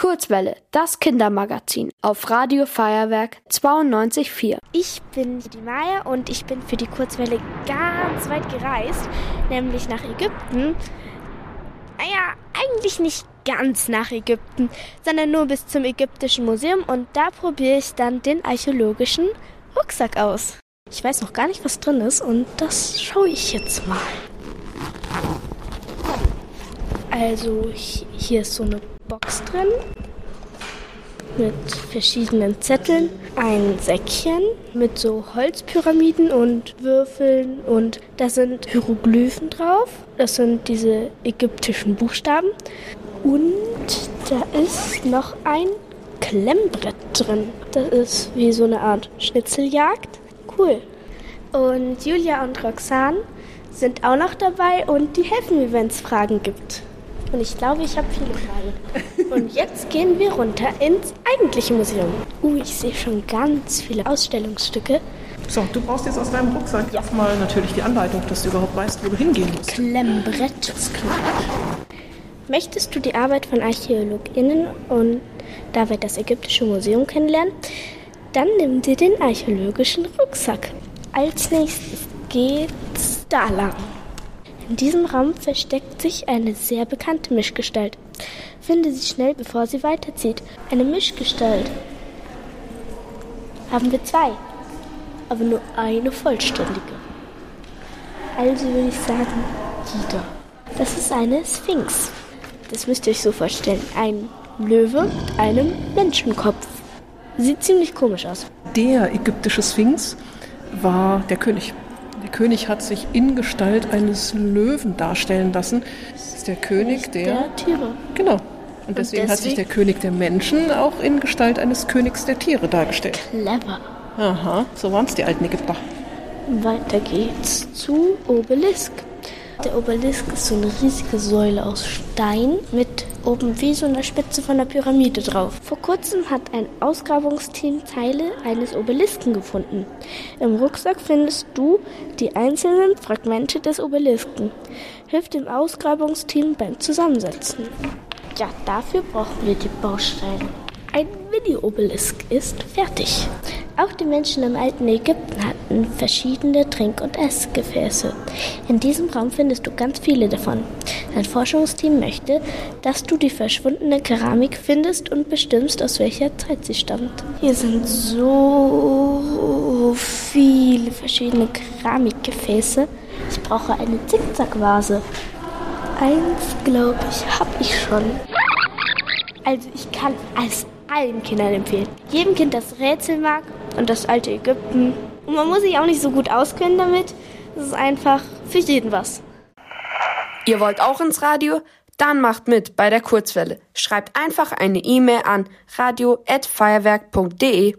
Kurzwelle, das Kindermagazin auf Radio Feuerwerk 92.4. Ich bin die Maya und ich bin für die Kurzwelle ganz weit gereist, nämlich nach Ägypten. Naja, eigentlich nicht ganz nach Ägypten, sondern nur bis zum Ägyptischen Museum und da probiere ich dann den archäologischen Rucksack aus. Ich weiß noch gar nicht, was drin ist und das schaue ich jetzt mal. Also hier ist so eine Box drin mit verschiedenen Zetteln, ein Säckchen mit so Holzpyramiden und Würfeln und da sind Hieroglyphen drauf. Das sind diese ägyptischen Buchstaben. Und da ist noch ein Klemmbrett drin. Das ist wie so eine Art Schnitzeljagd. Cool. Und Julia und Roxane sind auch noch dabei und die helfen mir, wenn es Fragen gibt. Und ich glaube, ich habe viele Fragen. Und jetzt gehen wir runter ins eigentliche Museum. Uh, ich sehe schon ganz viele Ausstellungsstücke. So, du brauchst jetzt aus deinem Rucksack ja. erstmal natürlich die Anleitung, dass du überhaupt weißt, wo du hingehen musst. Klemmbrett. klar. Möchtest du die Arbeit von ArchäologInnen und dabei das Ägyptische Museum kennenlernen? Dann nimm dir den archäologischen Rucksack. Als nächstes geht's da lang. In diesem Raum versteckt sich eine sehr bekannte Mischgestalt. Finde sie schnell, bevor sie weiterzieht. Eine Mischgestalt. Haben wir zwei, aber nur eine vollständige. Also würde ich sagen, da. Das ist eine Sphinx. Das müsst ihr euch so vorstellen. Ein Löwe mit einem Menschenkopf. Sieht ziemlich komisch aus. Der ägyptische Sphinx war der König. Der König hat sich in Gestalt eines Löwen darstellen lassen. Das ist der König der, der Tiere. Genau. Und deswegen, Und deswegen, hat sich der König der Menschen auch in Gestalt eines Königs der Tiere dargestellt. Clever. Aha, so waren es die alten Ägypter. Weiter geht's zu Obelisk. Der Obelisk ist so eine riesige Säule aus Stein mit oben wie so einer Spitze von der Pyramide drauf. Vor kurzem hat ein Ausgrabungsteam Teile eines Obelisken gefunden. Im Rucksack findest du die einzelnen Fragmente des Obelisken. Hilft dem Ausgrabungsteam beim Zusammensetzen. Ja, dafür brauchen wir die Bausteine. Ein Mini-Obelisk ist fertig. Auch die Menschen im alten Ägypten hatten verschiedene Trink- und Essgefäße. In diesem Raum findest du ganz viele davon. Dein Forschungsteam möchte, dass du die verschwundene Keramik findest und bestimmst, aus welcher Zeit sie stammt. Hier sind so viele verschiedene Keramikgefäße. Ich brauche eine Zickzackvase. Eins, glaube ich, habe ich schon. Also ich kann es allen Kindern empfehlen. Jedem Kind, das Rätsel mag und das alte Ägypten. Und man muss sich auch nicht so gut auskennen damit. Es ist einfach für jeden was. Ihr wollt auch ins Radio? Dann macht mit bei der Kurzwelle. Schreibt einfach eine E-Mail an radio@feuerwerk.de.